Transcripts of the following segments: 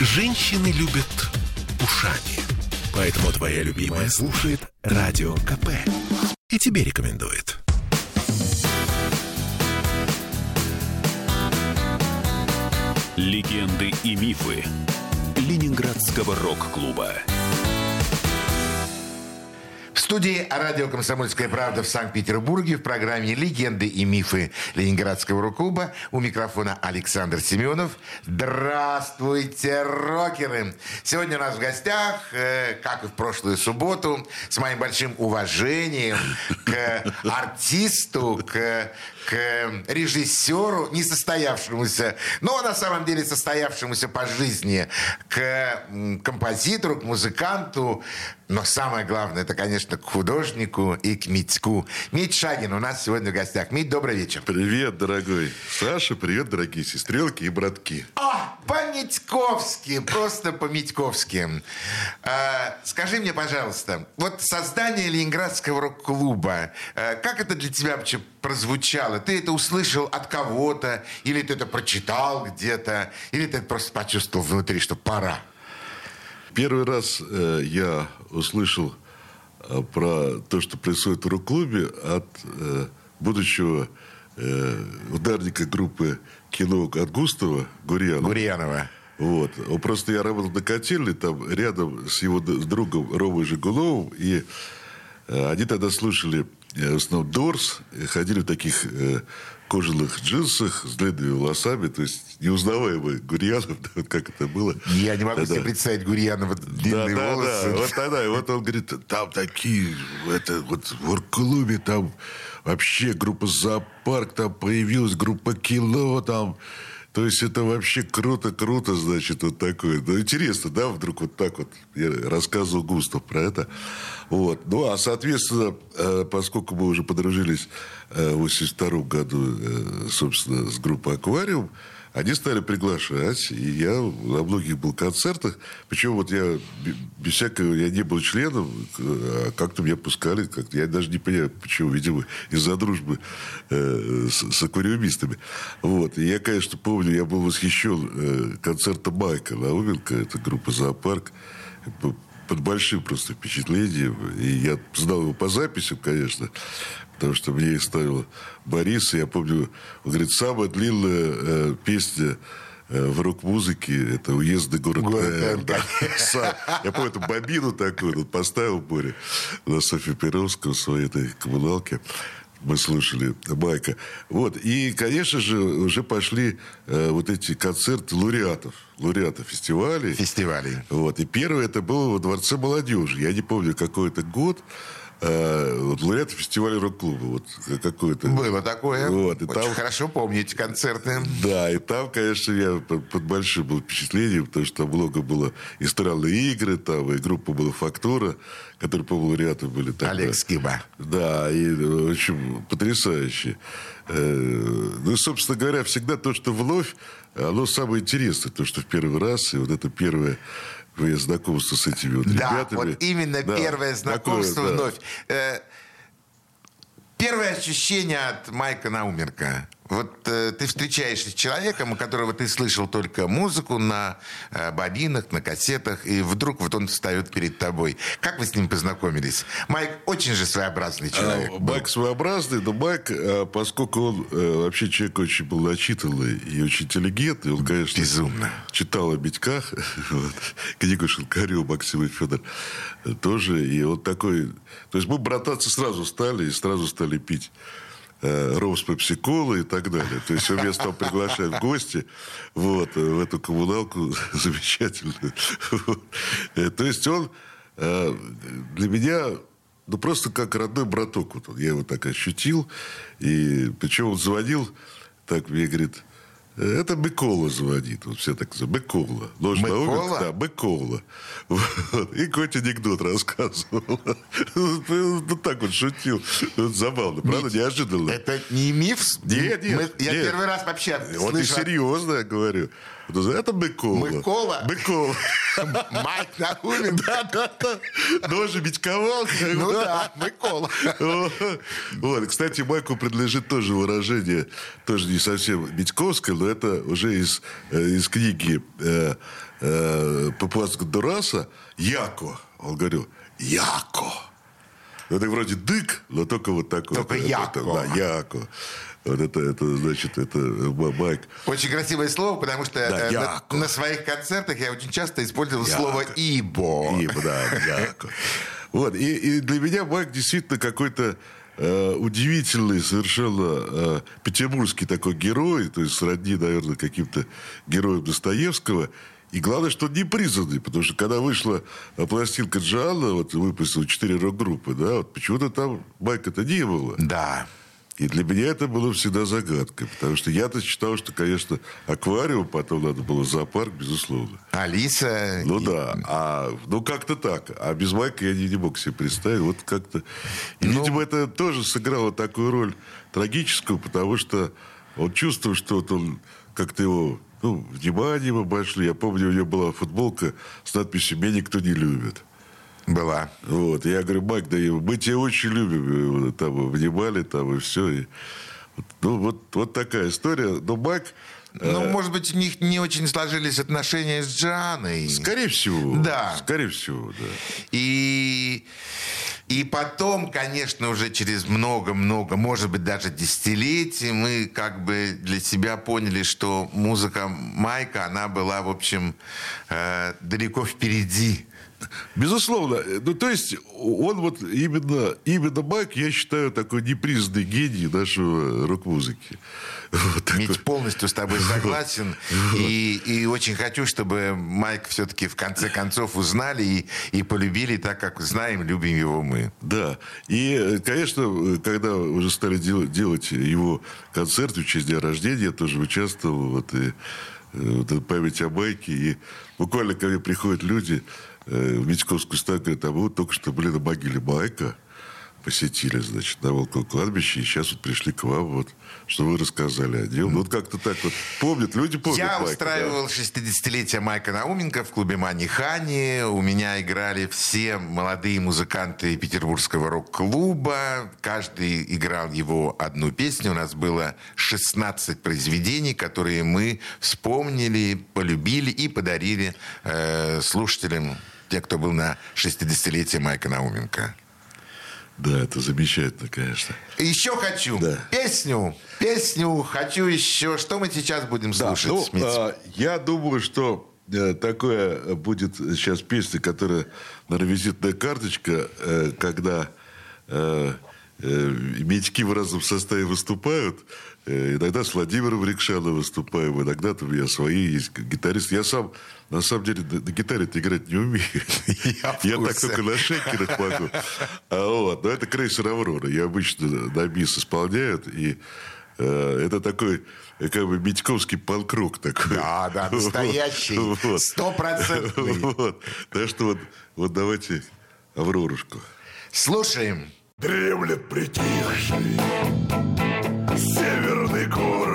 Женщины любят ушами. Поэтому твоя любимая слушает Радио КП. И тебе рекомендует. Легенды и мифы Ленинградского рок-клуба. Студии радио «Комсомольская правда» в Санкт-Петербурге в программе «Легенды и мифы Ленинградского рок-клуба» у микрофона Александр Семенов. Здравствуйте, рокеры! Сегодня у нас в гостях, э, как и в прошлую субботу, с моим большим уважением к артисту, к к режиссеру, не состоявшемуся, но на самом деле состоявшемуся по жизни, к композитору, к музыканту, но самое главное, это, конечно, к художнику и к Митьку. Мить Шагин у нас сегодня в гостях. Мить, добрый вечер. Привет, дорогой Саша, привет, дорогие сестрелки и братки. О, по-митьковски, просто по-митьковски. А, скажи мне, пожалуйста, вот создание Ленинградского рок-клуба, а, как это для тебя вообще прозвучало? Ты это услышал от кого-то, или ты это прочитал где-то, или ты это просто почувствовал внутри, что пора? Первый раз э, я услышал э, про то, что происходит в рок-клубе от э, будущего э, ударника группы кино от Густава Гурьянова. Гурьянова. Вот. Просто я работал на котельной, там рядом с его другом Ромой Жигуловым, и э, они тогда слушали э, в основном Дорс, ходили в таких э, кожаных джинсах с длинными волосами, то есть неузнаваемый Гурьянов, да, вот как это было. Я не могу да, себе представить Гурьянова длинные да, волосы. Да, вот тогда, и вот он говорит, там такие, это вот в Орклубе там вообще группа «Зоопарк», там появилась группа «Кино», там то есть это вообще круто, круто, значит, вот такое. Ну, интересно, да, вдруг вот так вот. Я рассказывал Густав про это. Вот. Ну, а, соответственно, э, поскольку мы уже подружились в 82 году, э, собственно, с группой «Аквариум», они стали приглашать, и я на многих был концертах. Причем вот я без всякого, я не был членом, а как-то меня пускали. Как я даже не понимаю, почему, видимо, из-за дружбы э, с, с аквариумистами. Вот. И я, конечно, помню, я был восхищен э, концертом Майка Науменко, это группа «Зоопарк» под большим просто впечатлением. И я знал его по записям, конечно, потому что мне их ставил Борис. И я помню, он говорит, самая длинная э, песня э, в рок-музыке это уездный город, город да. Я помню, эту бобину такую он поставил Боря на Софье Перовского в своей этой коммуналке мы слушали Майка. Вот. И, конечно же, уже пошли э, вот эти концерты лауреатов. Лауреатов фестивалей. Фестивалей. Вот. И первый это был во Дворце молодежи. Я не помню, какой это год. Э, вот лауреат фестиваля рок-клуба. Вот какой-то. Было такое. Вот, и Очень там, хорошо помните концерты. Да, и там, конечно, я под, большим был впечатлением, потому что там много было и странные игры, там, и группа была «Фактура», которые, по-моему, лауреаты были. Тогда. Олег Скиба. Да, и, в общем, потрясающе. Э, ну, собственно говоря, всегда то, что вновь, оно самое интересное, то, что в первый раз, и вот это первое знакомство с этими вот да, ребятами. вот именно да, первое знакомство такое, вновь. Да. Э, первое ощущение от Майка Наумерка. Вот э, ты встречаешься с человеком, у которого ты слышал только музыку на э, бобинах, на кассетах, и вдруг вот он встает перед тобой. Как вы с ним познакомились? Майк очень же своеобразный человек. А, Майк своеобразный, но Майк, а, поскольку он а, вообще человек очень был начитанный и очень интеллигентный, он, конечно, Безумно. читал о Митьках, вот, книгу Шелкарева Максима Федор тоже, и вот такой... То есть мы брататься сразу стали и сразу стали пить э, Роуз Пепси-Кола и так далее. То есть он меня стал приглашать в гости вот, э, в эту коммуналку замечательную. Э, то есть он э, для меня ну, просто как родной браток. Вот он, я его так ощутил. И причем он звонил, так мне говорит, это Быкола звонит. Вот все так называют. Быкола. Ложь на Быкола? Да, Быкола. Вот. И какой анекдот рассказывал. Ну, так вот шутил. Вот забавно. Правда, неожиданно. Это не миф? Нет, нет. Мы- я нет. первый раз вообще Вот и слышу. серьезно я говорю. Это Микола. Микола? Микола. Майк Науменко. Да, да, да. Ножи бичковал. Ну да, Микола. Вот, кстати, Майку принадлежит тоже выражение, тоже не совсем Митьковское, но это уже из, э, из книги э, э, Папуасского Дураса «Яко». Он говорил «Яко». Ну, Это вроде дык, но только вот такой. Только Это- яко. это, Да, яко. Вот это, это, значит, это э, Майк. Очень красивое слово, потому что Да, э, на, на своих концертах я очень часто использовал Яко. слово «ибо». Ибо, да, яко. Вот, и, и для меня Майк действительно какой-то э, удивительный совершенно э, петербургский такой герой, то есть сродни, наверное, каким-то героям Достоевского. И главное, что он не признанный, потому что когда вышла э, пластинка Джоанна, вот выпустила четыре рок-группы, да, вот почему-то там Майка-то не было. Да. И для меня это было всегда загадкой, потому что я-то считал, что, конечно, аквариум, потом надо было зоопарк, безусловно. Алиса. Ну и- да, а, ну как-то так. А без Майка я не, не мог себе представить. Вот как-то... И, Ну- видимо, это тоже сыграло такую роль трагическую, потому что он чувствовал, что вот он как-то его... Ну, внимание ему обошли. Я помню, у него была футболка с надписью «Меня никто не любит». Была. Вот. Я говорю, Майк, да мы тебя очень любим. Там внимали, там и все. И, ну, вот, вот такая история. Но Майк... э, Ну, может быть, у них не очень сложились отношения с Джаной. Скорее всего. Да. Скорее всего, да. И, и потом, конечно, уже через много-много, может быть, даже десятилетий, мы как бы для себя поняли, что музыка Майка, она была, в общем, э, далеко впереди. Безусловно. Ну, то есть, он вот именно, именно Майк, я считаю, такой непризнанный гений нашего рок-музыки. Вот. Мить полностью с тобой согласен. И, и очень хочу, чтобы Майк все-таки в конце концов узнали и, и полюбили так, как знаем, любим его мы. Да. И, конечно, когда уже стали дел- делать его концерт в честь дня рождения, я тоже участвовал. Вот, и, э, вот память о Майке. И буквально ко мне приходят люди в Митьковскую мы вот только что были на могиле Майка, посетили, значит, на Волковом кладбище, и сейчас вот пришли к вам, вот, что вы рассказали о нем. Ну, вот как-то так вот помнят, люди помнят Я Майка, да. устраивал 60-летие Майка Науменко в клубе Мани Хани. У меня играли все молодые музыканты Петербургского рок-клуба. Каждый играл его одну песню. У нас было 16 произведений, которые мы вспомнили, полюбили и подарили э, слушателям, те, кто был на 60-летие Майка Науменко. Да, это замечательно, конечно. И Еще хочу Да. песню, песню хочу еще. Что мы сейчас будем слушать, ну, Смит? а, я думаю, что э, такое будет сейчас песня, которая, наверное, визитная карточка, э, когда э, э, медики в разном составе выступают. Иногда с Владимиром Рикшаном выступаем, иногда там я свои есть гитарист. Я сам, на самом деле, на, на гитаре-то играть не умею. Я Я так только на шейкерах могу. А вот, но это крейсер «Аврора». Я обычно на бис исполняют, и э, это такой как бы Митьковский панк-рок такой. Да, да, настоящий, Вот. стопроцентный. Вот. Так что вот, вот давайте «Аврорушку». Слушаем. Дремлет притихший северный город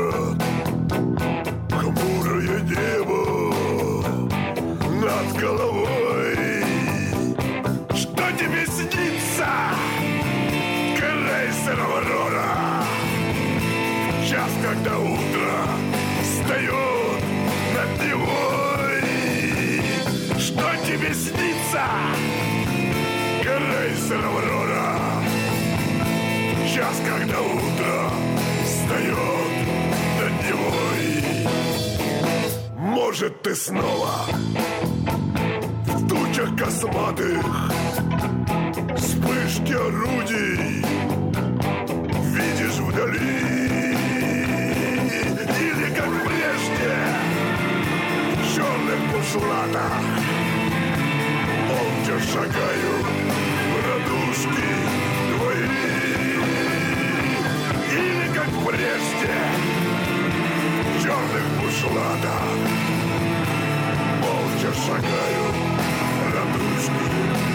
крейсер Аврора Час, когда утро встает над Невой. Может, ты снова в тучах косматых Вспышки орудий видишь вдали? Или, как прежде, в черных бушлатах Молча шагают радужки твои Или как прежде черных бушлатах. Молча шагают радужки твои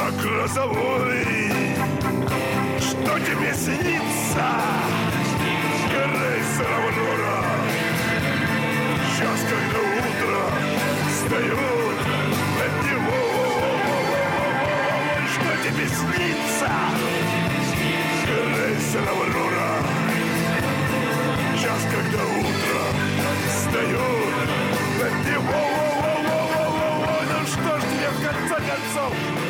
мрак грозовой. Что тебе снится, крейсер Аврора? Сейчас, когда утро встает над него, что тебе снится, крейсер Аврора? Сейчас, когда утро встает над него, ну что ж тебе в конце концов?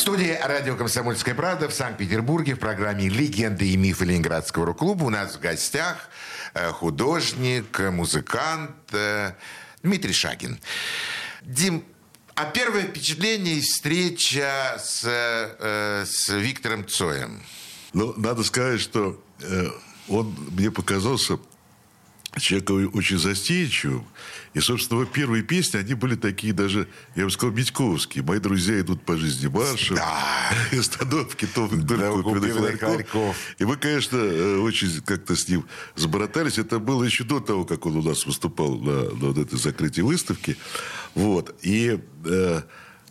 В студии радио «Комсомольская правда» в Санкт-Петербурге в программе «Легенды и мифы Ленинградского рок-клуба» у нас в гостях э, художник, музыкант э, Дмитрий Шагин. Дим, а первое впечатление встреча с, э, с Виктором Цоем? Ну, надо сказать, что он мне показался человеком очень застенчивым. И, собственно, его первые песни, они были такие даже, я бы сказал, Митьковские. «Мои друзья идут по жизни маршем». Да. Остановки Том Да, купленных купленных ларьков. ларьков. И мы, конечно, э, очень как-то с ним забратались. Это было еще до того, как он у нас выступал на, на вот этой закрытии выставки. Вот. И э,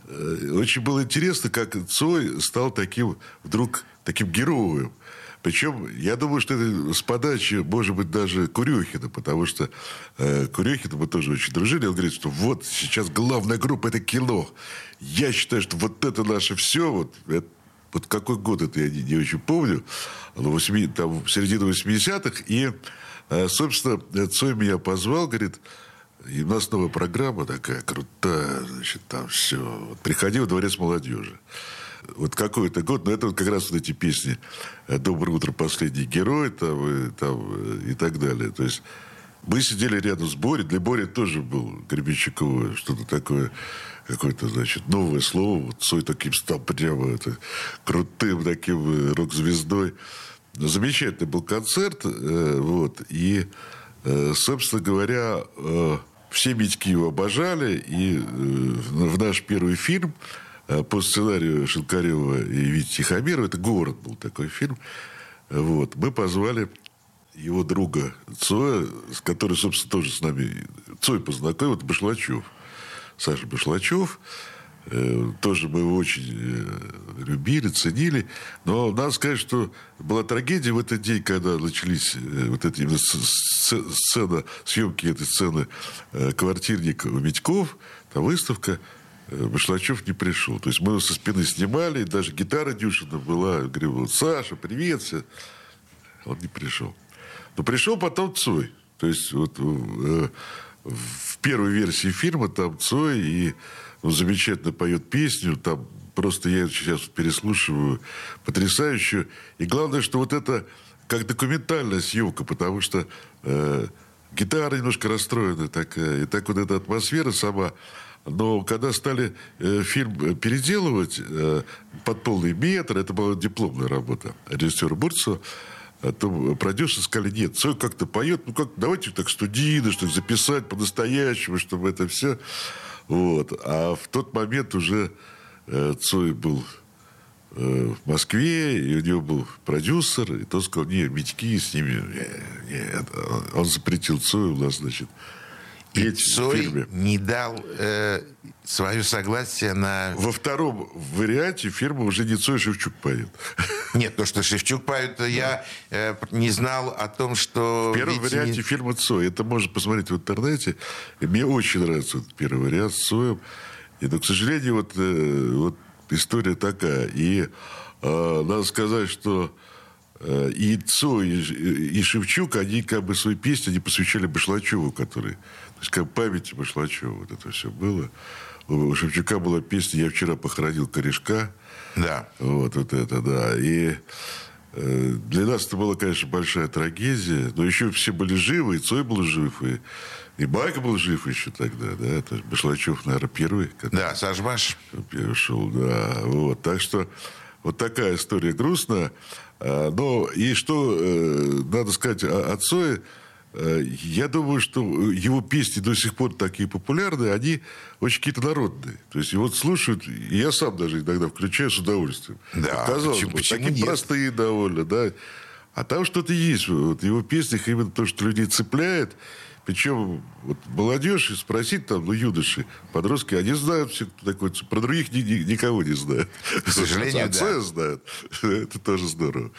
э, очень было интересно, как Цой стал таким вдруг таким героем. Причем, я думаю, что это с подачи, может быть, даже Курехина, потому что э, Курехина мы тоже очень дружили. Он говорит, что вот сейчас главная группа – это кино. Я считаю, что вот это наше все. Вот, это- вот какой год это, я не, не очень помню. Но восьми- там, середина 80-х. И, э, собственно, Цой меня позвал, говорит, и у нас новая программа такая крутая, значит, там все. Вот приходи во дворец молодежи. Вот какой-то год, но это вот как раз вот эти песни э, «Доброе утро, последний герой» там, и, там, э, и так далее. То есть мы сидели рядом с Борей. Для Бори тоже был Гребенщиковое что-то такое, какое-то, значит, новое слово. Вот Цой таким стал прямо это, крутым таким э, рок-звездой. Замечательный был концерт. э, вот, и, э, собственно говоря, э, все Митьки его обожали. И э, в наш первый фильм э, по сценарию Шинкарева и Вити Тихомирова, это «Город» был такой фильм, вот, мы позвали его друга Цоя, который, собственно, тоже с нами Цой познакомил, это Башлачев. Саша Башлачев. Э, Тоже мы его очень э, любили, ценили. Но надо сказать, что была трагедия в этот день, когда начались э, вот эти сцена, съемки этой сцены «Квартирник Митьков», там выставка, Башлачев не пришел. То есть мы его со спины снимали, и даже гитара Дюшина была. Я говорю, Саша, привет, все. Он не пришел. Но пришел потом Цой. То есть вот э, в первой версии фильма там Цой и он замечательно поет песню, там просто я сейчас переслушиваю потрясающую. И главное, что вот это как документальная съемка, потому что э, гитара немножко расстроена такая, и так вот эта атмосфера сама. Но когда стали э, фильм переделывать э, под полный метр, это была дипломная работа режиссера Бурцева, а то продюсеры сказали, нет, Цой как-то поет, ну как, давайте так студийно, что записать по-настоящему, чтобы это все. Вот. А в тот момент уже э, Цой был э, в Москве, и у него был продюсер, и тот сказал, не, Митьки с ними, не, нет, он запретил Цою у нас, значит, И Цой не дал э, свое согласие на... Во втором варианте фирма уже не Цой Шевчук поет. Нет, то, что Шевчук поет, я э, не знал о том, что... В первом ведь варианте не- фильма Цой. Это можно посмотреть в интернете. И мне очень нравится этот первый вариант с Цоем. И, но, к сожалению, вот, э, вот история такая. И э, надо сказать, что э, и Цой, и, и Шевчук, они как бы свои песни они посвящали Башлачеву, который... Есть, как памяти Башлачева вот это все было. У Шевчука была песня «Я вчера похоронил корешка». Да. Вот, вот это, да. И э, для нас это была, конечно, большая трагедия. Но еще все были живы, и Цой был жив, и, и Байка был жив еще тогда, да. Это Башлачев, наверное, первый, Да, Сашбаш. первый шел, да. Вот, так что вот такая история грустная. А, Но и что э, надо сказать о, о Цое, я думаю, что его песни до сих пор такие популярные, они очень какие-то народные. То есть, вот слушают, и я сам даже иногда включаю с удовольствием. Да, Казалось почему- бы, почему такие нет? простые довольно, да. А там что-то есть. Вот в его песнях именно то, что людей цепляет. Причем вот молодежь, спросить там, ну, юноши, подростки, они знают все, кто такой. Про других ни- ни- никого не знают. К сожалению, А да. Знают. Это тоже здорово.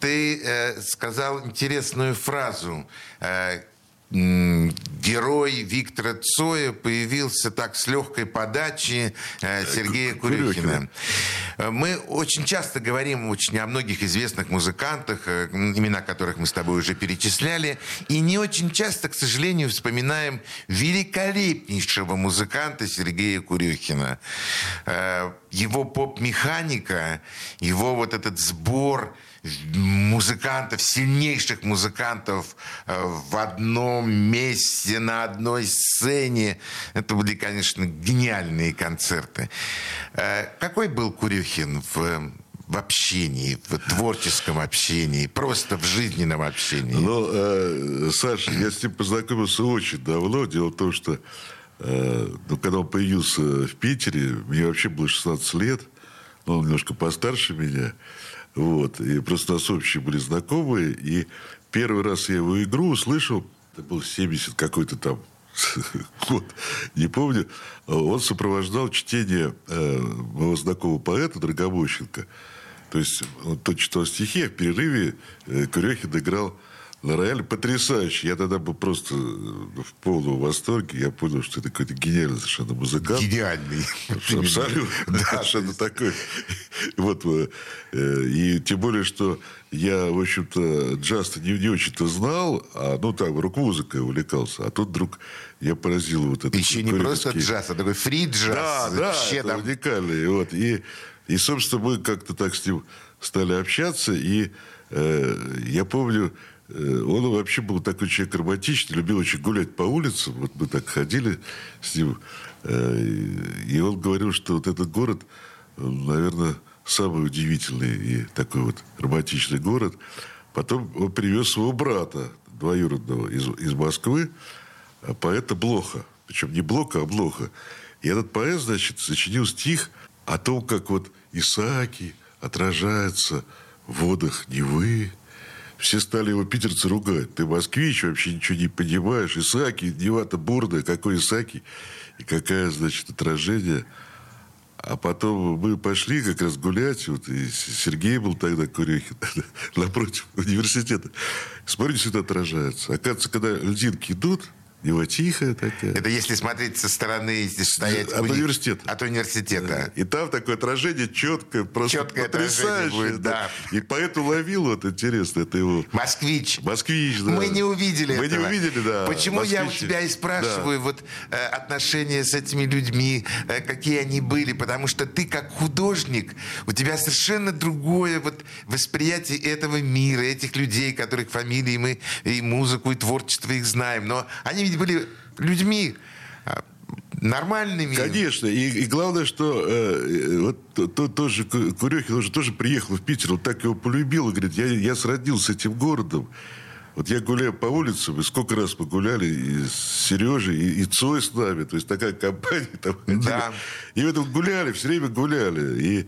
Ты э, сказал интересную фразу. Э, герой Виктора Цоя появился так с легкой подачи э, Сергея Курехина. Курехина. Э, Мы очень часто говорим очень о многих известных музыкантах, э, имена которых мы с тобой уже перечисляли, и не очень часто, к сожалению, вспоминаем великолепнейшего музыканта Сергея Курехина. Э, Его поп-механика, его вот этот сбор музыкантов, сильнейших музыкантов э, в одном месте, на одной сцене. Это были, конечно, гениальные концерты. Э, Какой был Курюхин в, в общении, в творческом общении, просто в жизненном общении? Ну, э, Саша, я с ним познакомился очень давно. Дело в том, что э, ну, когда он появился в Питере, мне вообще было 16 лет. Ну, он немножко постарше меня. Вот. И просто нас общие были знакомые. И первый раз я его игру услышал, это был 70 какой-то там год, не помню. Он сопровождал чтение э, моего знакомого поэта Драгобощенко. То есть он то читал стихи, а в перерыве э, Курехин играл на рояле потрясающе. Я тогда был просто э, в полном восторге. Я понял, что это какой-то гениальный совершенно музыкант. Гениальный. Абсолютно. Да, Совершенно такой. Вот, э, э, и тем более, что я, в общем-то, джаз не, не очень-то знал, а, ну, так, рок-музыкой увлекался. А тут вдруг я поразил вот это. Еще не просто джаз, а такой фри-джаз. Да, да, Вообще это там уникальный. Вот. И, и, собственно, мы как-то так с ним стали общаться. И э, я помню, он вообще был такой человек романтичный, любил очень гулять по улицам. Вот мы так ходили с ним. Э, и он говорил, что вот этот город, наверное, самый удивительный и такой вот романтичный город. Потом он привез своего брата двоюродного из, из Москвы, а поэта Блоха. Причем не Блока, а Блоха. И этот поэт, значит, сочинил стих о том, как вот Исааки отражается в водах Невы. Все стали его питерцы ругать. Ты москвич, вообще ничего не понимаешь. Исааки, Нева-то бурная, какой Исааки. И какая, значит, отражение. А потом мы пошли как раз гулять, вот, и Сергей был тогда Курехин, напротив университета. Смотрите, что это отражается. Оказывается, когда льдинки идут, Нева тихая такая. Это если смотреть со стороны, стоять... От уни- университета. От университета. И там такое отражение четкое, просто Четкое потрясающее. будет, да. И поэт уловил, вот интересно, это его Москвич. москвич. Да. Мы не увидели Мы этого. не увидели, да. Почему я у москвичи. тебя и спрашиваю вот э, отношения с этими людьми, э, какие они были, потому что ты как художник, у тебя совершенно другое вот восприятие этого мира, этих людей, которых фамилии мы и музыку, и творчество их знаем, но они были людьми а, нормальными. Конечно. И, и главное, что э, э, вот то- то- тоже Ку- Курехин уже тоже приехал в Питер, он так его полюбил, и говорит, я, я сроднился с этим городом. Вот я гуляю по улицам, и сколько раз мы гуляли и с Сережей, и, и Цой с нами. То есть такая компания там ходила. Да. И в этом гуляли, все время гуляли. И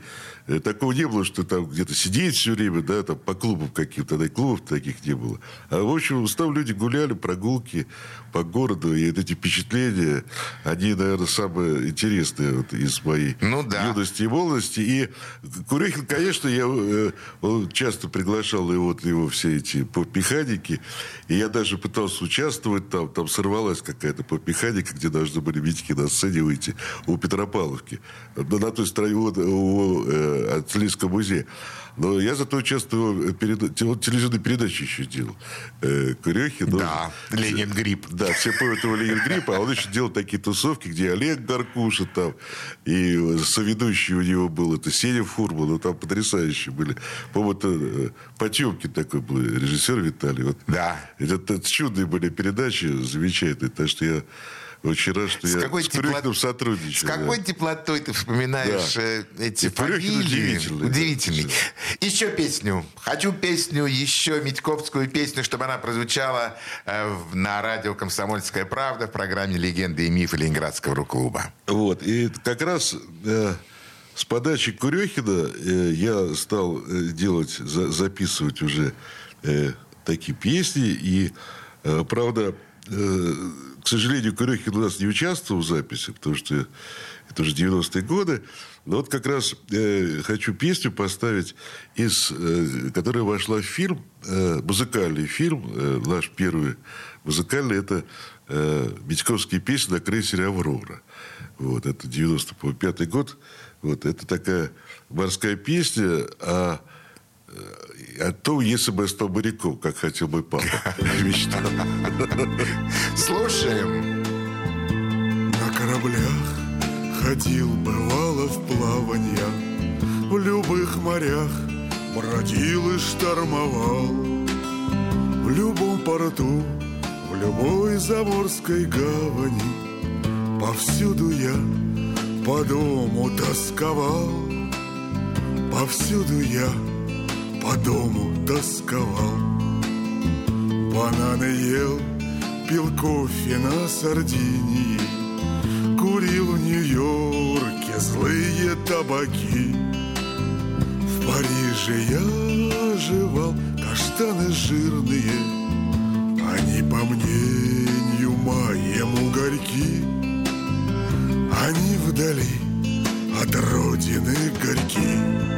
такого не было, что там где-то сидеть все время, да, там по клубам каким-то, тогда и клубов таких не было. А в общем, там люди гуляли, прогулки по городу, и вот эти впечатления, они, наверное, самые интересные вот из моей Ну да. юности и молодости. И Курехин, конечно, я э, он часто приглашал его, вот его все эти поп-механики, и я даже пытался участвовать там, там сорвалась какая-то поп-механика, где должны были Витьки на сцене выйти у Петропавловки, на, на той стороне у, у э, Артиллерийского музея. Но я зато участвовал, перед, вот телевизионные передачи еще делал. Э, Курехин. он- Да, Ленин Грипп. да, все помнят его Ленин Гриппа, а он еще делал такие тусовки, где Олег Гаркуша там, и соведущий у него был, это Сеня Фурман, ну там потрясающие были. По-моему, это э, Потемкин такой был, режиссер Виталий. Вот. Да. Это, это чудные были передачи, замечательные, так что я очень рад, что С я какой, с тепло- Курехиным с какой да. теплотой ты вспоминаешь Да. э, эти И фамилии? удивительный, да. Удивительный. Еще песню. Хочу песню, еще Митьковскую песню, чтобы она прозвучала э, на радио «Комсомольская правда» в программе «Легенды и мифы Ленинградского рок-клуба. Вот. И как раз э, с подачи Курехина э, я стал э, делать, за- записывать уже э, такие песни. И, э, правда, э, к сожалению, Курехин у нас не участвовал в записи, потому что это уже 90-е годы. Но вот как раз э, хочу песню поставить, из, э, которая вошла в фильм, э, музыкальный фильм, э, наш первый музыкальный, это э, Митьковские песни на крейсере «Аврора». Вот, это 95-й год. Вот, это такая морская песня о, э, о том, если бы я стал как хотел мой папа. Мечтал. Слушаем. На кораблях ходил, бывало в плаванья, В любых морях бродил и штормовал. В любом порту, в любой заморской гавани Повсюду я по дому тосковал, Повсюду я по дому тосковал. Бананы ел, пил кофе на Сардинии, Курил в Нью-Йорке злые табаки. В Париже я жевал каштаны жирные, Они, по мнению моему, горьки. Они вдали от родины горьки.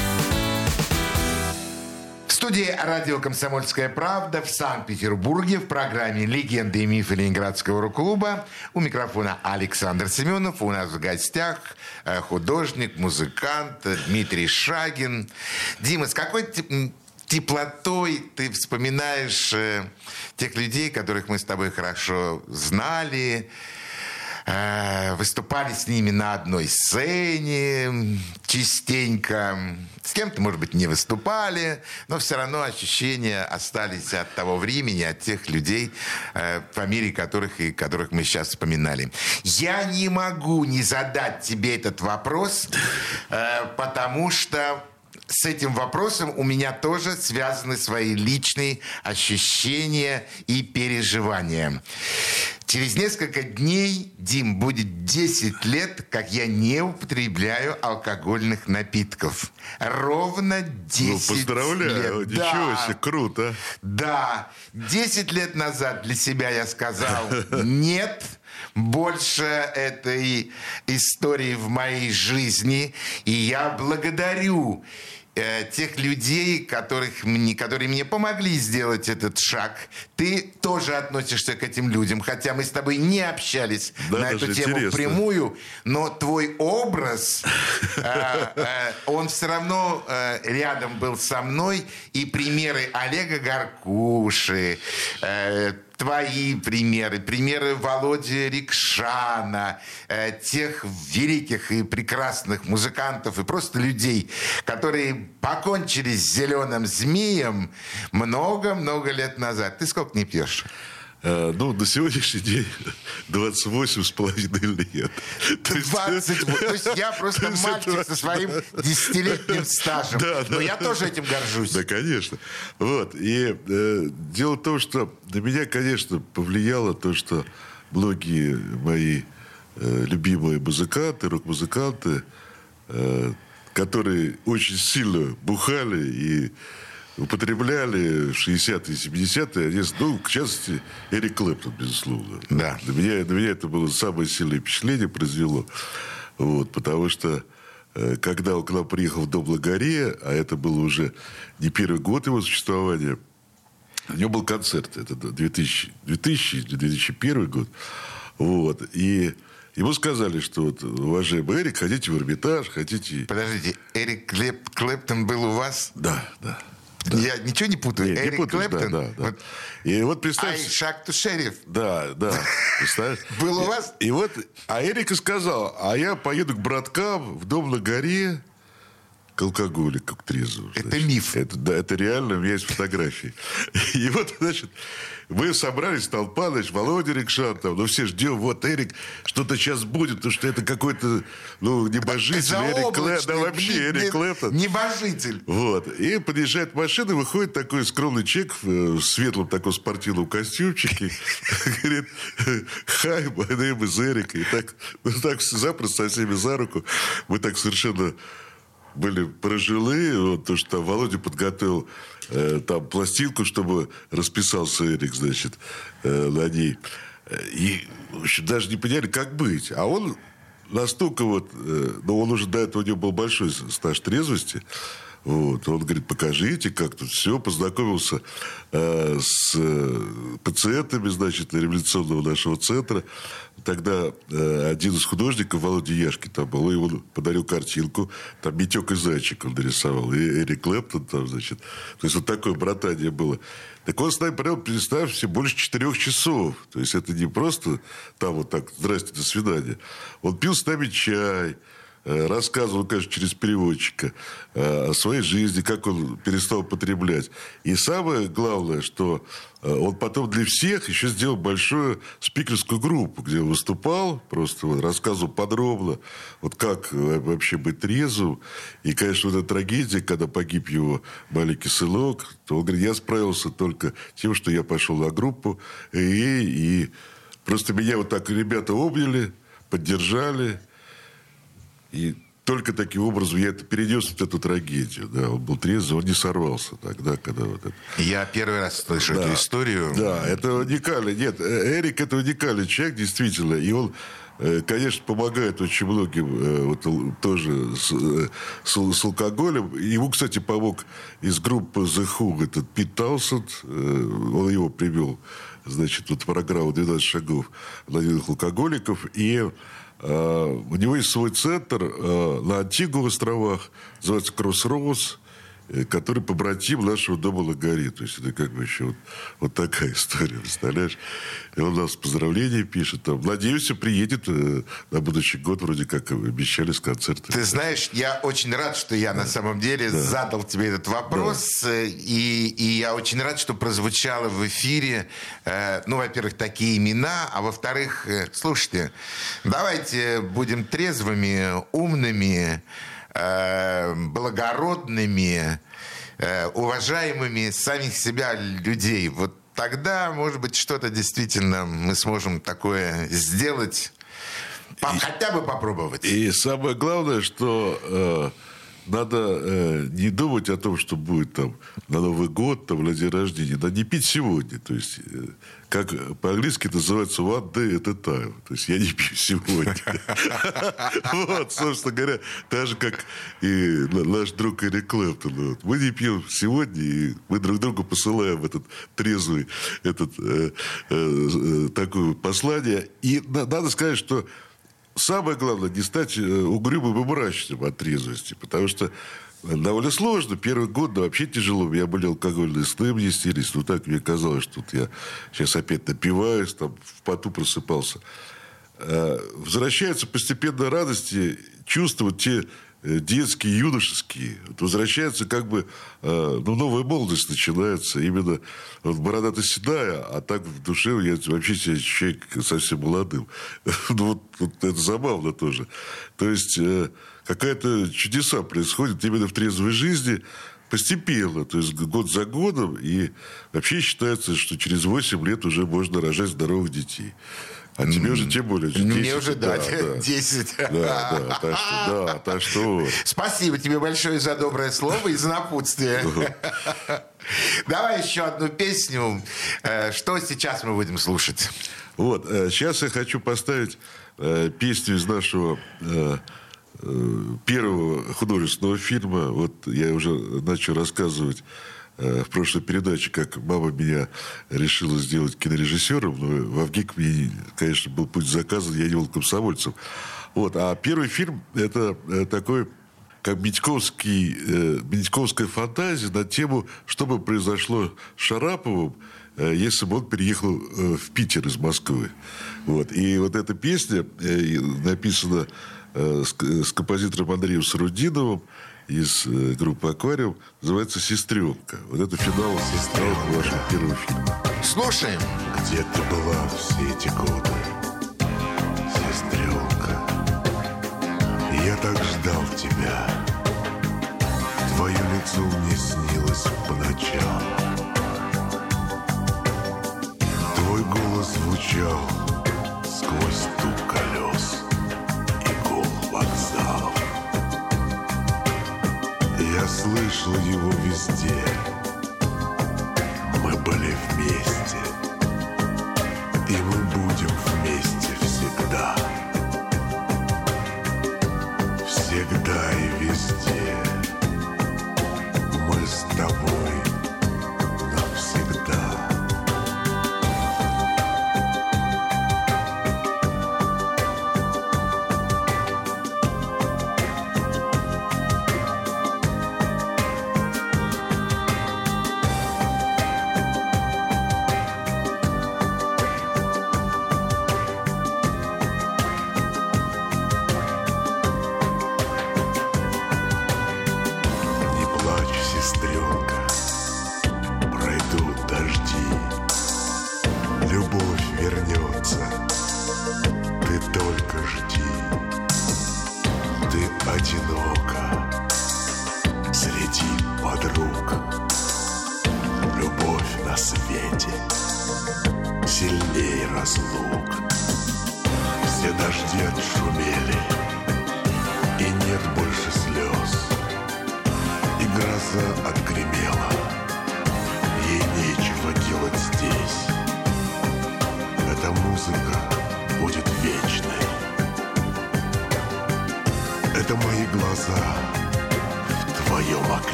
Студии радио «Комсомольская правда» в Санкт-Петербурге в программе «Легенды и мифы Ленинградского рок-клуба». У микрофона Александр Семенов. У нас в гостях э, художник, музыкант Дмитрий Шагин. Дима, с какой теплотой ты вспоминаешь э, тех людей, которых мы с тобой хорошо знали, выступали с ними на одной сцене частенько. С кем-то, может быть, не выступали, но все равно ощущения остались от того времени, от тех людей, э, фамилии которых и которых мы сейчас вспоминали. Я не могу не задать тебе этот вопрос, э, потому что с этим вопросом у меня тоже связаны свои личные ощущения и переживания. Через несколько дней, Дим, будет 10 лет, как я не употребляю алкогольных напитков. Ровно 10 Ну, поздравляю, лет. ничего Да. себе, круто. Да, 10 лет назад для себя я сказал «нет», больше этой истории в моей жизни. И я благодарю э, тех людей, которых мне, которые мне помогли сделать этот шаг. Ты тоже относишься к этим людям, хотя мы с тобой не общались Да, на эту тему интересно. прямую, но твой образ, э, э, он все равно э, рядом был со мной, и примеры Олега Гаркуши, э, твои примеры, примеры Володи Рикшана, э, тех великих и прекрасных музыкантов и просто людей, которые покончили с зеленым змеем много-много лет назад. Ты сколько не пьешь? Э, Ну, на сегодняшний день 28 с половиной лет. То есть- 20. вот. То есть я просто мальчик со своим десятилетним стажем. Да, Но да. я тоже этим горжусь. Да, конечно. Вот. И э, дело в том, что на меня, конечно, повлияло то, что многие мои э, любимые музыканты, рок-музыканты, э, которые очень сильно бухали и употребляли в 60-е и 70-е, они, ну, в частности, Эрик Клэптон, безусловно. Да. Для меня, для меня это было самое сильное впечатление произвело. Вот, потому что э, когда он к нам приехал в Дом Лагаре, а это было уже не первый год его существования, у него был концерт, это 2000, 2000 или 2001 год. Вот, и ему сказали, что вот, уважаемый Эрик, хотите в Эрмитаж, хотите... Подождите, Эрик Клэп- Клэптон был у вас? Да, да. Я ничего не путаю. Не, не Эрик путаешь, да, Клэптон? да, да. Вот И вот I представь... shot to sheriff. Да, да. Представляешь? Был у вас? И вот, а Эрик и сказал, а я поеду к браткам в дом на горе к алкоголику, к трезвому. Это значит. миф. Это, да, это реально, у меня есть фотографии. И вот, значит, мы собрались, толпа, значит, Володя Рикшан, там, ну, все ждем, вот Эрик, что-то сейчас будет, потому что это какой-то, ну, небожитель, Эрик Клэптон, да, вообще Эрик Клэптон. Небожитель. Вот. И подъезжает машина, выходит такой скромный чек в, э, в светлом таком спортивном костюмчике. Говорит, хай, my name is Эрик. И так, ну, так запросто со всеми за руку. Мы так совершенно были поражены, вот, то, что Володя подготовил э, там пластинку, чтобы расписался Эрик, значит, э, на ней. И, в общем, даже не поняли, как быть. А он настолько вот... э, ну, он уже до этого у него был большой стаж трезвости. Вот. Он говорит, покажите, как тут все. Познакомился э, с э, пациентами, значит, революционного нашего центра. Тогда э, один из художников, Володя Яшкин, там был, и он подарил картинку. Там Митек и Зайчик он нарисовал. И Эрик Клэптон там, значит. То есть, вот такое братание было. Так он с нами провел, представьте, больше четырех часов. То есть, это не просто там вот так, здрасте, до свидания. Он пил с нами чай, рассказывал, конечно, через переводчика э, о своей жизни, как он перестал потреблять. И самое главное, что э, он потом для всех еще сделал большую спикерскую группу, где выступал, просто вот рассказывал подробно, вот как э, вообще быть трезвым. И, конечно, вот эта трагедия, когда погиб его маленький сынок, то он говорит, я справился только тем, что я пошел на группу, и, и просто меня вот так ребята обняли, поддержали, и только таким образом я это перенес вот эту трагедию. Да, он был трезвый, он не сорвался тогда, когда вот это... Я первый раз слышу Да. эту историю. Да, это уникальный. Нет, э, Эрик это уникальный человек, действительно. И он, э, конечно, помогает очень многим э, вот, тоже с, с- с алкоголем. Ему, кстати, помог из группы The Who, этот Пит Таусенд. Он его привел, значит, вот программу «12 шагов» анонимных алкоголиков. И у него есть свой центр э, на Антигу островах, называется Кроссроуз э, который побратим нашего дома Лагари. То есть это как бы еще вот, вот такая история, представляешь? И он нас поздравления пишет. Там. Надеюсь, приедет э, на будущий год, вроде как обещали с концерта. Ты знаешь, я очень рад, что я на самом деле задал тебе этот вопрос. э, И, и я очень рад, что прозвучало в эфире, э, ну, во-первых, такие имена, а во-вторых, э, слушайте, давайте будем трезвыми, умными, э, благородными, э, уважаемыми самих себя людей. Вот тогда, может быть, что-то действительно мы сможем такое сделать. Хотя бы попробовать. И самое главное, что э, надо э, не думать о том, что будет там на Новый год, там, на день рождения. Надо не пить сегодня. То есть, э, как по-английски называется one day at a time. То есть, я не пью сегодня. Вот, собственно говоря, так же, как и наш друг Эрик Клэптон. Мы не пьем сегодня, и мы друг другу посылаем этот трезвый, этот э, э, такое послание. И надо сказать, что самое главное, не стать э, угрюмым и мрачным от трезвости. Потому что довольно сложно. Первый год, да, вообще тяжело. Я болел алкогольные сны мне снились. Ну, так мне казалось, что вот я сейчас опять напиваюсь, там, в поту просыпался. А, возвращаются постепенно радости, чувства, вот те Э, детские, юношеские. Возвращается как бы, э, ну, новая молодость начинается. Именно вот борода-то седая, а так в душе я вообще себя ощущаю совсем молодым. ну, вот, вот это забавно тоже. То есть, э, какая-то чудеса происходит именно в трезвой жизни, постепенно, то есть год за годом, и вообще считается, что через 8 лет уже можно рожать здоровых детей. А тебе уже тем более. 10, Мне уже, да, да 10. Да, да, так что, да, так что... Спасибо тебе большое за доброе слово и за напутствие. Давай еще одну песню. Э, что сейчас мы будем слушать? Вот, сейчас э, я хочу поставить э, песню из нашего первого художественного фильма. Вот я уже начал рассказывать в прошлой передаче, как мама меня решила сделать кинорежиссером, но в Авгик мне, конечно, был путь заказан, я не был комсомольцем. Вот. А первый фильм – это э, такой как Митьковский, э, Митьковская фантазия на тему, что бы произошло с Шараповым, э, если бы он переехал э, в Питер из Москвы. Вот. И вот эта песня э, написана э, с, с композитором Андреем Сарудиновым, из э, группы «Аквариум» называется «Сестренка». Вот это финал «Сестренка» вашего первого фильма. Слушаем. Где ты была все эти годы, сестренка? Я так ждал тебя. Твое лицо мне снилось по ночам. Твой голос звучал сквозь стук слышал его везде. Мы были вместе. И мы будем вместе всегда. Сестренка,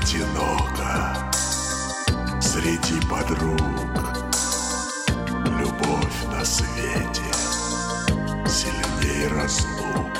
ты одинока среди подруг. Любовь на свете сильнее разлук.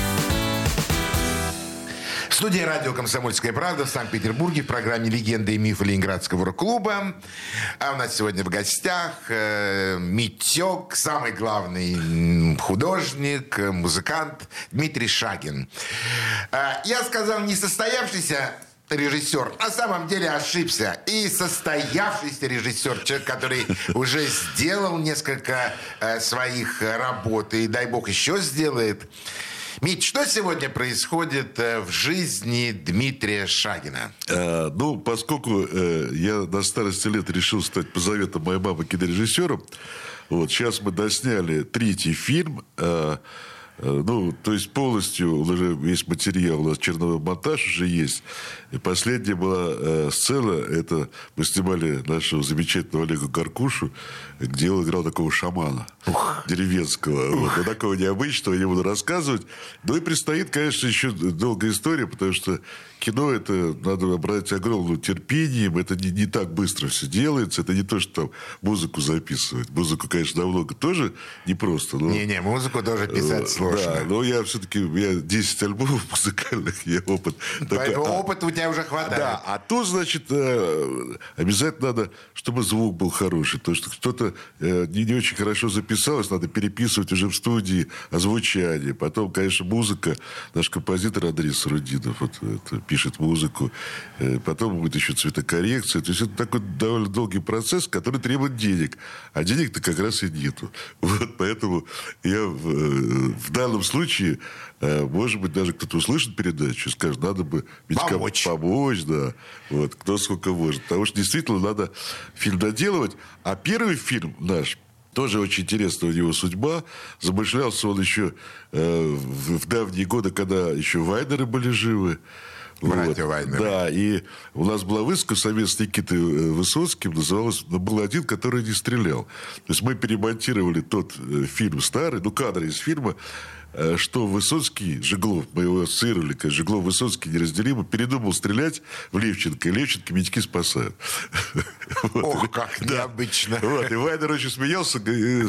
Студии радио «Комсомольская правда» в Санкт-Петербурге в программе «Легенды и мифы Ленинградского рок-клуба». А у нас сегодня в гостях э, Митек, самый главный художник, музыкант Дмитрий Шагин. Э, я сказал несостоявшийся режиссер, на самом деле ошибся. И состоявшийся режиссер, человек, который уже сделал несколько э, своих работ, и дай бог еще сделает. Мить, что сегодня происходит э, в жизни Дмитрия Шагина? Э, ну, поскольку э, я на старости лет решил стать по завету моей мамы кинорежиссером, вот, сейчас мы досняли третий фильм, э, ну, то есть полностью уже весь материал, у нас черновой монтаж уже есть. И последняя была э, сцена, это мы снимали нашего замечательного Олега Каркушу, где он играл такого шамана деревенского. Вот, но такого необычного, не буду рассказывать. Ну и предстоит, конечно, еще долгая история, потому что кино это надо обрать огромным терпением, это не, не так быстро все делается, это не то, что там музыку записывать. Музыку, конечно, намного тоже непросто. Но... Не-не, музыку тоже писать Э, сложно. Да, но я все-таки, у меня 10 альбомов музыкальных, я опыт. такой, Поэтому а, опыта у тебя уже хватает. да, а тут, значит, э, обязательно надо, чтобы звук был хороший. То, что кто-то э, не, не очень хорошо записалось, надо переписывать уже в студии озвучание. Потом, конечно, музыка. Наш композитор Андрей Сарудинов вот, это, пишет музыку. Э, Потом будет еще цветокоррекция. То есть это такой довольно долгий процесс, который требует денег. А денег-то как раз и нету. Вот поэтому я в, э, в данном случае, э, может быть, даже кто-то услышит передачу и скажет, надо бы Митька Помочь. помочь, да. Вот, кто сколько может. Потому что действительно надо фильм доделывать. А первый фильм наш, тоже очень интересная у него судьба. Замышлялся он еще э, в, в давние годы, когда еще Вайнеры были живы. Братья Вайнеры. Да, и у нас была выставка совместно с Никитой э, Высоцким, называлась но был один, который не стрелял. То есть мы перемонтировали тот э, фильм старый, ну, кадры из фильма, что Высоцкий, Жеглов, мы его ассоциировали, как Жеглов, Высоцкий неразделимо, передумал стрелять в Левченко, и Левченко медики спасают. Ох, как необычно. Вот, и Вайнер очень смеялся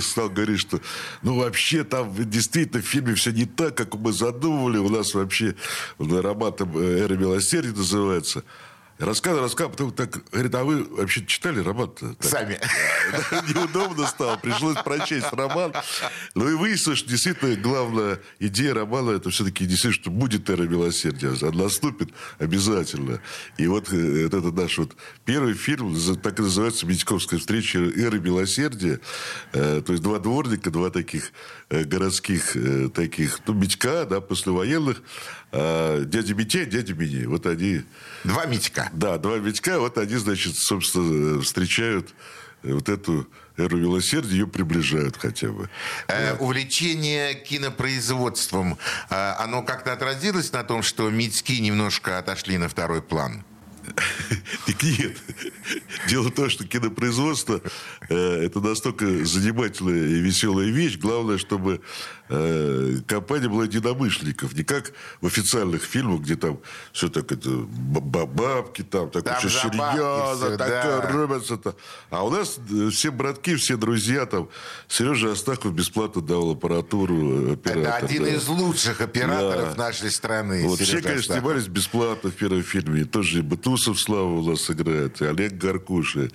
стал говорить, что ну вообще там действительно в фильме все не так, как мы задумывали. У нас вообще роман там «Эра милосердия» называется. Рассказывал, рассказывал, потом так, говорит, а вы вообще читали роман-то? Так, Сами. да, Неудобно стало, пришлось прочесть роман. Ну и выяснилось, что действительно главная идея романа, это все-таки действительно, что будет эра милосердия, она наступит обязательно. И вот э, это наш вот первый фильм, так и называется «Митьковская встреча эры милосердия». Э, То есть два дворника, два таких городских э, таких, ну, Митька, да, послевоенных, а дядя Митя, дядя Мини. Вот они Два Митька. да, два Витька, вот они, значит, собственно, встречают э, вот эту эру милосердия, ее приближают хотя бы. Э, увлечение кинопроизводством, э, оно как-то отразилось на том, что Митьки немножко отошли на второй план? Так нет. Дело в том, что кинопроизводство э, это настолько занимательная и веселая вещь. Главное, чтобы э, компания была единомышленников. Не как в официальных фильмах, где там все так это ба- бабки, там так Там все серьезно, всё, так да. рубятся-то. А у нас э, все братки, все друзья там. Сережа Астахов бесплатно давал аппаратуру э, оператор. Это один да. из лучших операторов Да. нашей страны. Вот все, Сережа конечно, Астахов. снимались бесплатно в первом фильме. И тоже и Бутусов Слава у нас играет, и Олег Гаркуша,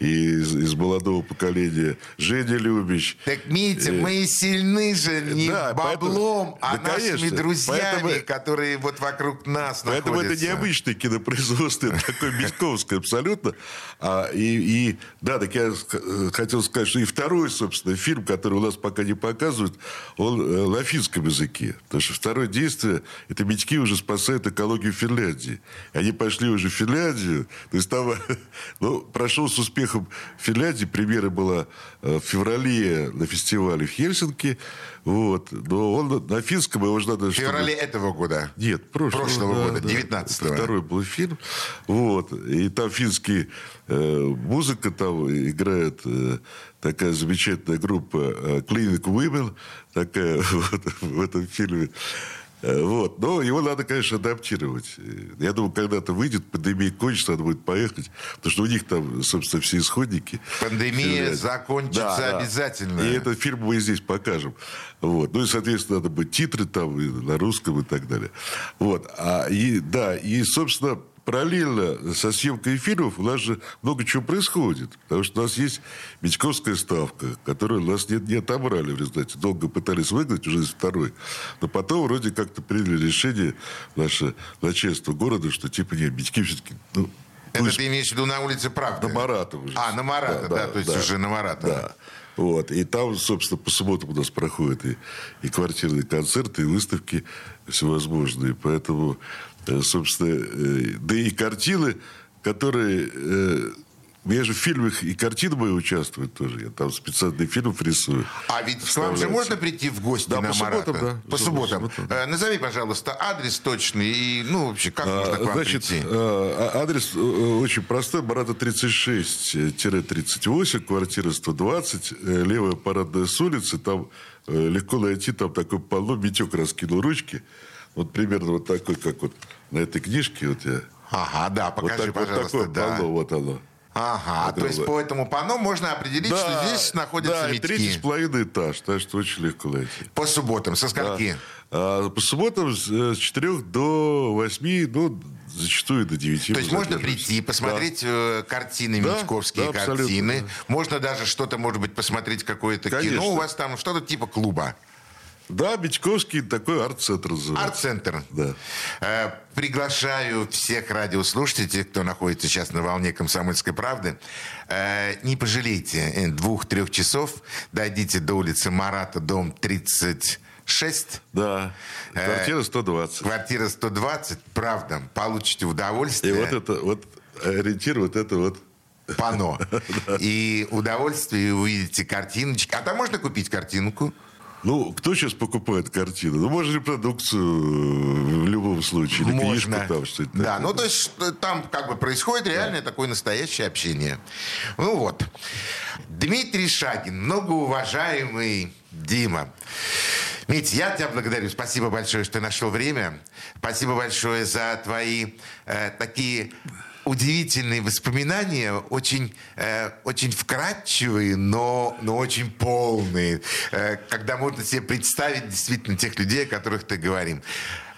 и из, из молодого поколения Женя Любич. Так, Митя, Э, мы сильны же не да, баблом, поэтому- а да, нашими конечно. друзьями, Поэтому- которые вот вокруг нас Поэтому это находятся. необычное кинопроизводство, это такое Митьковское абсолютно. А, и, и, да, так я э, хотел сказать, что и второй, собственно, фильм, который у нас пока не показывают, он э, на финском языке. Потому что второе действие, это Митьки уже спасают экологию Финляндии. Они пошли уже в Финляндию. То есть там ну, прошел с успехом Финляндии. Премьера была в феврале на фестивале в Хельсинки. Вот. Но он на финском его же надо... В феврале чтобы... этого года? Нет, прошлого, прошлого да, года, 19-го. Второй был фильм. Вот. И там финский э, музыка там играет э, такая замечательная группа э, Clinic Women, такая вот, в этом фильме. Э, вот. Но его надо, конечно, адаптировать. Я думаю, когда-то выйдет, пандемия кончится, надо будет поехать. Потому что у них там, собственно, все исходники. Пандемия закончится да, обязательно. Да. И этот фильм мы здесь покажем. Вот. Ну и, соответственно, надо быть титры там и на русском и так далее. Вот. А, и, да, и, собственно, параллельно со съемкой фильмов у нас же много чего происходит. Потому что у нас есть Мечковская ставка, которую у нас не, не отобрали в результате. Долго пытались выгнать, уже из второй. Но потом вроде как-то приняли решение наше начальство города, что типа нет, Мечки все-таки ну, это Пусть... ты имеешь в виду на улице Правды? На Марата уже. А, на Марата, да, да, да то есть да, уже на Марата. Да. Вот. И там, собственно, по субботам у нас проходят и, и квартирные концерты, и выставки всевозможные. Поэтому собственно, э, да и картины, которые... Э, я же в фильмах и картины мои участвуют тоже. Я там специальный фильм рисую. А ведь к вам же можно прийти в гости да, на по Марата? Субботам, да. По субботам. По субботам. Э, назови, пожалуйста, адрес точный и, ну, вообще, как а, можно к вам Значит, прийти? А, адрес очень простой. Марата 36-38, квартира 120, левая парадная с улицы. Там легко найти, там такой полно. Митек раскинул ручки. Вот примерно вот такой, как вот на этой книжке. Вот я. Ага, да, покажи, вот так, пожалуйста. Вот такое да. панно, вот оно. Ага, вот то есть по этому панно можно определить, да, что здесь находятся да, митки. третий с половиной этаж, так что очень легко найти. По субботам, со скольки? Да. А, по субботам с, с 4 до 8, ну, зачастую до 9. То есть можно прийти, посмотреть да. картины, да, да, картины. Да. Можно даже что-то, может быть, посмотреть какое-то кино у вас там, что-то типа клуба. Да, Бичковский такой арт-центр называется. Арт-центр. Да. Э, приглашаю всех радиослушателей, кто находится сейчас на волне «Комсомольской правды». Э, не пожалейте э, двух-трех часов. Дойдите до улицы Марата, дом 36. Да, квартира 120. Э, квартира 120, правда, получите удовольствие. И вот это, вот ориентир, вот это вот пано. И удовольствие, и увидите картиночки. А там можно купить картинку? Ну, кто сейчас покупает картину? Ну, можно репродукцию э, в любом случае. Или можно. книжку там, что-то Да, ну, то есть там как бы происходит реальное да. такое настоящее общение. Ну, вот. Дмитрий Шагин, многоуважаемый Дима. Мить, я тебя благодарю. Спасибо большое, что ты нашел время. Спасибо большое за твои э, такие удивительные воспоминания, очень, э, очень вкрадчивые, но, но очень полные, э, когда можно себе представить действительно тех людей, о которых ты говорим.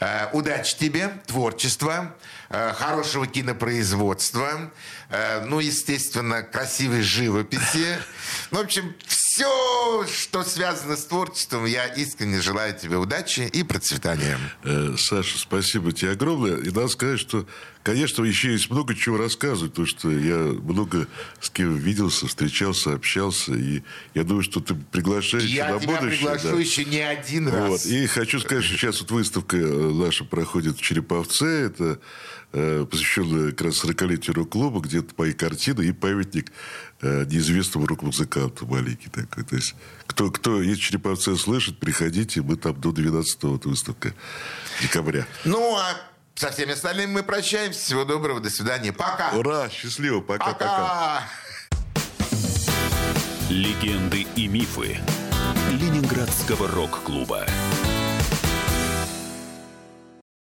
Э, удачи тебе, творчества, э, хорошего кинопроизводства, э, ну, естественно, красивой живописи. Ну, в общем, все, что связано с творчеством, я искренне желаю тебе удачи и процветания. Саша, спасибо тебе огромное. И надо сказать, что, конечно, еще есть много чего рассказывать, потому что я много с кем виделся, встречался, общался, и я думаю, что ты приглашаешь я на тебя будущее. приглашу да. еще не один раз. Вот. И хочу сказать, что сейчас вот выставка наша проходит в Череповце, это э, посвященная как раз 40-летию рок-клуба, где-то мои картины и памятник э, неизвестному рок-музыканту маленький такой. То есть, кто, кто из Череповце слышит, приходите, мы там до 12 вот выставка декабря. Ну, а со всеми остальными мы прощаемся. Всего доброго, до свидания. Пока. Ура, счастливо, пока-пока. Легенды и мифы Ленинградского рок-клуба.